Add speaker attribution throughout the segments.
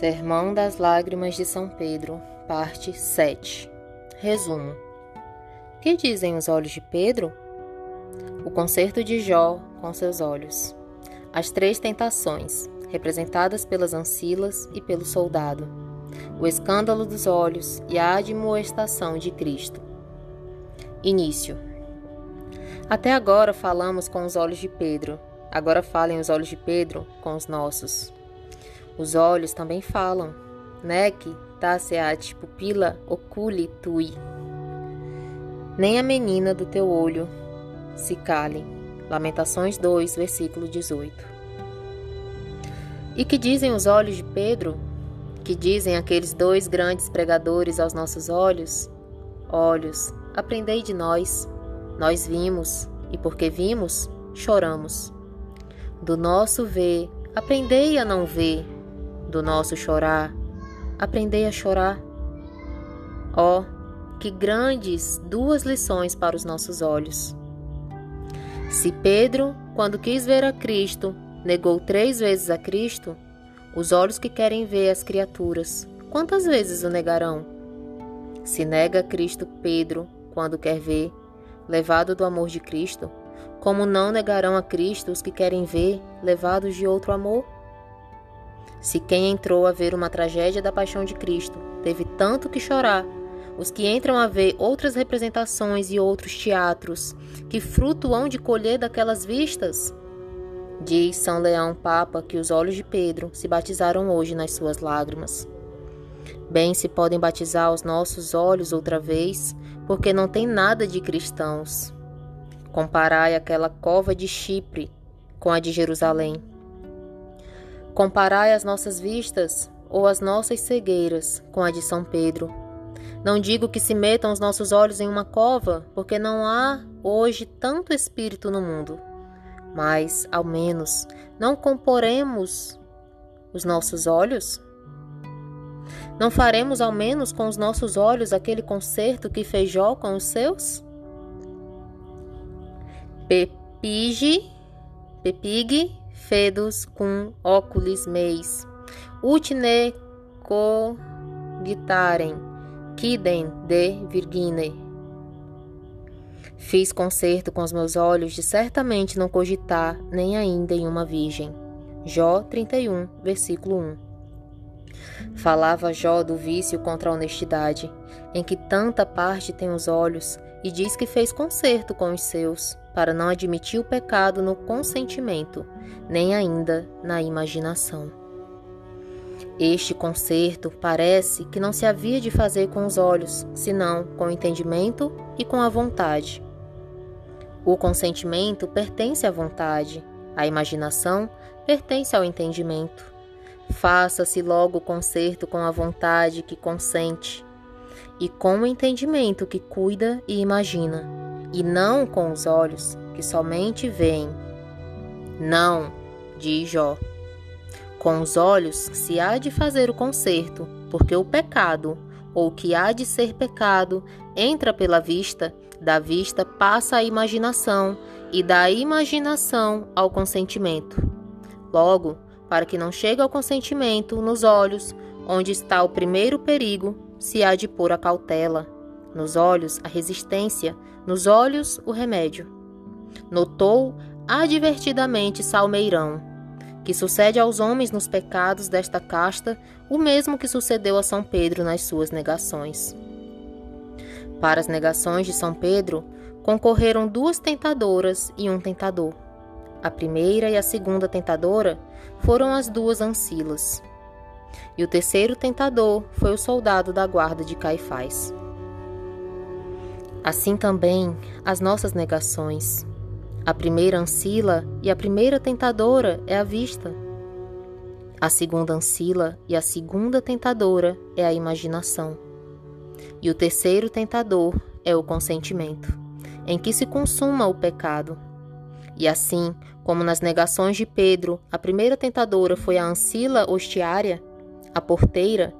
Speaker 1: Sermão das Lágrimas de São Pedro, parte 7. Resumo: Que dizem os olhos de Pedro? O concerto de Jó com seus olhos. As três tentações, representadas pelas ancilas e pelo soldado. O escândalo dos olhos e a admoestação de Cristo. Início. Até agora falamos com os olhos de Pedro. Agora falem os olhos de Pedro com os nossos. Os olhos também falam. Nec taceat pupila oculi tui. Nem a menina do teu olho se cale. Lamentações 2, versículo 18. E que dizem os olhos de Pedro? Que dizem aqueles dois grandes pregadores aos nossos olhos? Olhos, aprendei de nós. Nós vimos, e porque vimos, choramos. Do nosso ver, aprendei a não ver do nosso chorar, aprendei a chorar. Ó, oh, que grandes duas lições para os nossos olhos. Se Pedro, quando quis ver a Cristo, negou três vezes a Cristo, os olhos que querem ver as criaturas, quantas vezes o negarão? Se nega Cristo Pedro, quando quer ver, levado do amor de Cristo, como não negarão a Cristo os que querem ver, levados de outro amor? Se quem entrou a ver uma tragédia da paixão de Cristo teve tanto que chorar, os que entram a ver outras representações e outros teatros, que fruto hão de colher daquelas vistas? Diz São Leão Papa que os olhos de Pedro se batizaram hoje nas suas lágrimas. Bem se podem batizar os nossos olhos outra vez, porque não tem nada de cristãos. Comparai aquela cova de Chipre com a de Jerusalém. Comparai as nossas vistas ou as nossas cegueiras com a de São Pedro. Não digo que se metam os nossos olhos em uma cova, porque não há hoje tanto espírito no mundo. Mas, ao menos, não comporemos os nossos olhos? Não faremos ao menos com os nossos olhos aquele concerto que fez Jó com os seus? Pepige, pepige fedus cum oculis meis, utne cogitaren, quidem de virgine. Fiz concerto com os meus olhos de certamente não cogitar nem ainda em uma virgem. Jó 31, versículo 1. Falava Jó do vício contra a honestidade, em que tanta parte tem os olhos, e diz que fez concerto com os seus, para não admitir o pecado no consentimento, nem ainda na imaginação. Este concerto parece que não se havia de fazer com os olhos, senão com o entendimento e com a vontade. O consentimento pertence à vontade, a imaginação pertence ao entendimento. Faça-se logo o concerto com a vontade que consente e com o entendimento que cuida e imagina e não com os olhos que somente veem. Não, diz Jó. Com os olhos se há de fazer o conserto, porque o pecado, ou que há de ser pecado, entra pela vista, da vista passa à imaginação, e da imaginação ao consentimento. Logo, para que não chegue ao consentimento nos olhos, onde está o primeiro perigo, se há de pôr a cautela, nos olhos a resistência, nos olhos o remédio. Notou advertidamente Salmeirão, que sucede aos homens nos pecados desta casta o mesmo que sucedeu a São Pedro nas suas negações. Para as negações de São Pedro, concorreram duas tentadoras e um tentador. A primeira e a segunda tentadora foram as duas ancilas. E o terceiro tentador foi o soldado da guarda de Caifás. Assim também as nossas negações. A primeira ancila e a primeira tentadora é a vista. A segunda ancila e a segunda tentadora é a imaginação. E o terceiro tentador é o consentimento, em que se consuma o pecado. E assim, como nas negações de Pedro, a primeira tentadora foi a ancila hostiária, a porteira,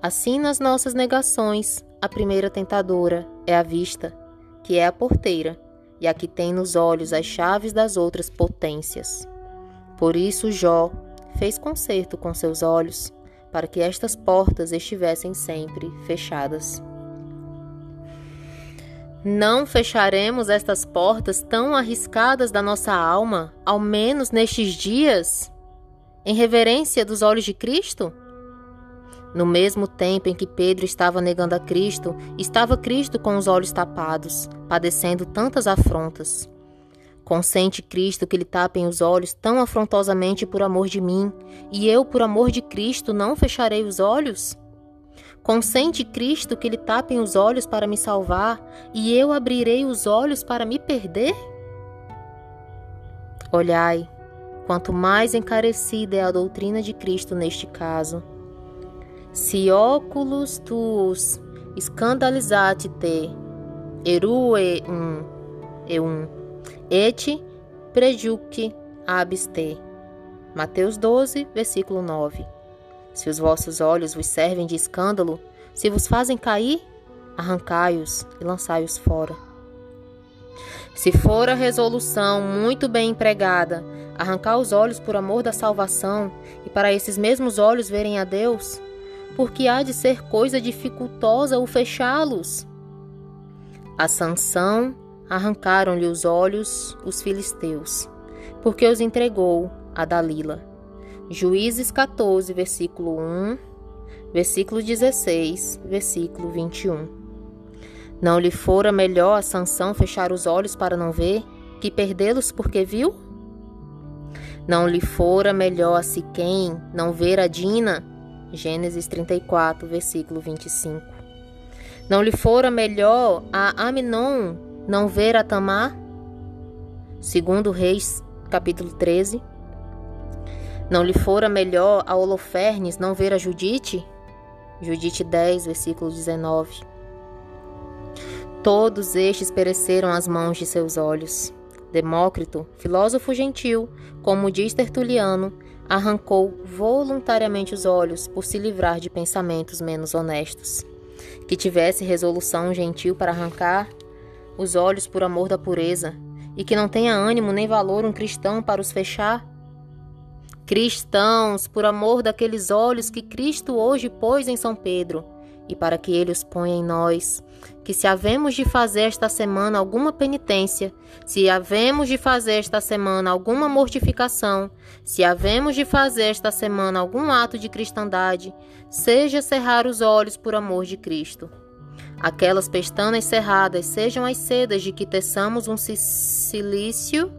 Speaker 1: assim nas nossas negações, a primeira tentadora é a vista, que é a porteira, e a que tem nos olhos as chaves das outras potências. Por isso Jó fez concerto com seus olhos, para que estas portas estivessem sempre fechadas. Não fecharemos estas portas tão arriscadas da nossa alma, ao menos nestes dias, em reverência dos olhos de Cristo? No mesmo tempo em que Pedro estava negando a Cristo, estava Cristo com os olhos tapados, padecendo tantas afrontas. Consente Cristo que lhe tapem os olhos tão afrontosamente por amor de mim, e eu, por amor de Cristo, não fecharei os olhos? Consente Cristo que lhe tapem os olhos para me salvar, e eu abrirei os olhos para me perder? Olhai, quanto mais encarecida é a doutrina de Cristo neste caso. Se óculos tuus scandalizate te, erue um, e um et prejuque abste. Mateus 12, versículo 9. Se os vossos olhos vos servem de escândalo, se vos fazem cair, arrancai-os e lançai-os fora. Se for a resolução muito bem empregada, arrancar os olhos por amor da salvação e para esses mesmos olhos verem a Deus, porque há de ser coisa dificultosa o fechá-los. A sanção arrancaram-lhe os olhos os filisteus, porque os entregou a Dalila. Juízes 14, versículo 1, versículo 16, versículo 21. Não lhe fora melhor a Sansão fechar os olhos para não ver, que perdê-los porque viu? Não lhe fora melhor a Siquém não ver a Dina? Gênesis 34, versículo 25. Não lhe fora melhor a Aminon não ver a Tamar? Segundo Reis, capítulo 13. Não lhe fora melhor a Holofernes não ver a Judite? Judite 10, versículo 19. Todos estes pereceram às mãos de seus olhos. Demócrito, filósofo gentil, como diz Tertuliano, arrancou voluntariamente os olhos por se livrar de pensamentos menos honestos. Que tivesse resolução gentil para arrancar, os olhos por amor da pureza, e que não tenha ânimo nem valor um cristão para os fechar? Cristãos, por amor daqueles olhos que Cristo hoje pôs em São Pedro, e para que ele os ponha em nós, que se havemos de fazer esta semana alguma penitência, se havemos de fazer esta semana alguma mortificação, se havemos de fazer esta semana algum ato de cristandade, seja cerrar os olhos por amor de Cristo. Aquelas pestanas cerradas sejam as sedas de que teçamos um silício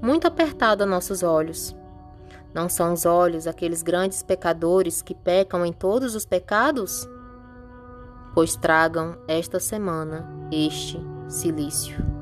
Speaker 1: muito apertado a nossos olhos. Não são os olhos aqueles grandes pecadores que pecam em todos os pecados? Pois tragam esta semana este silício.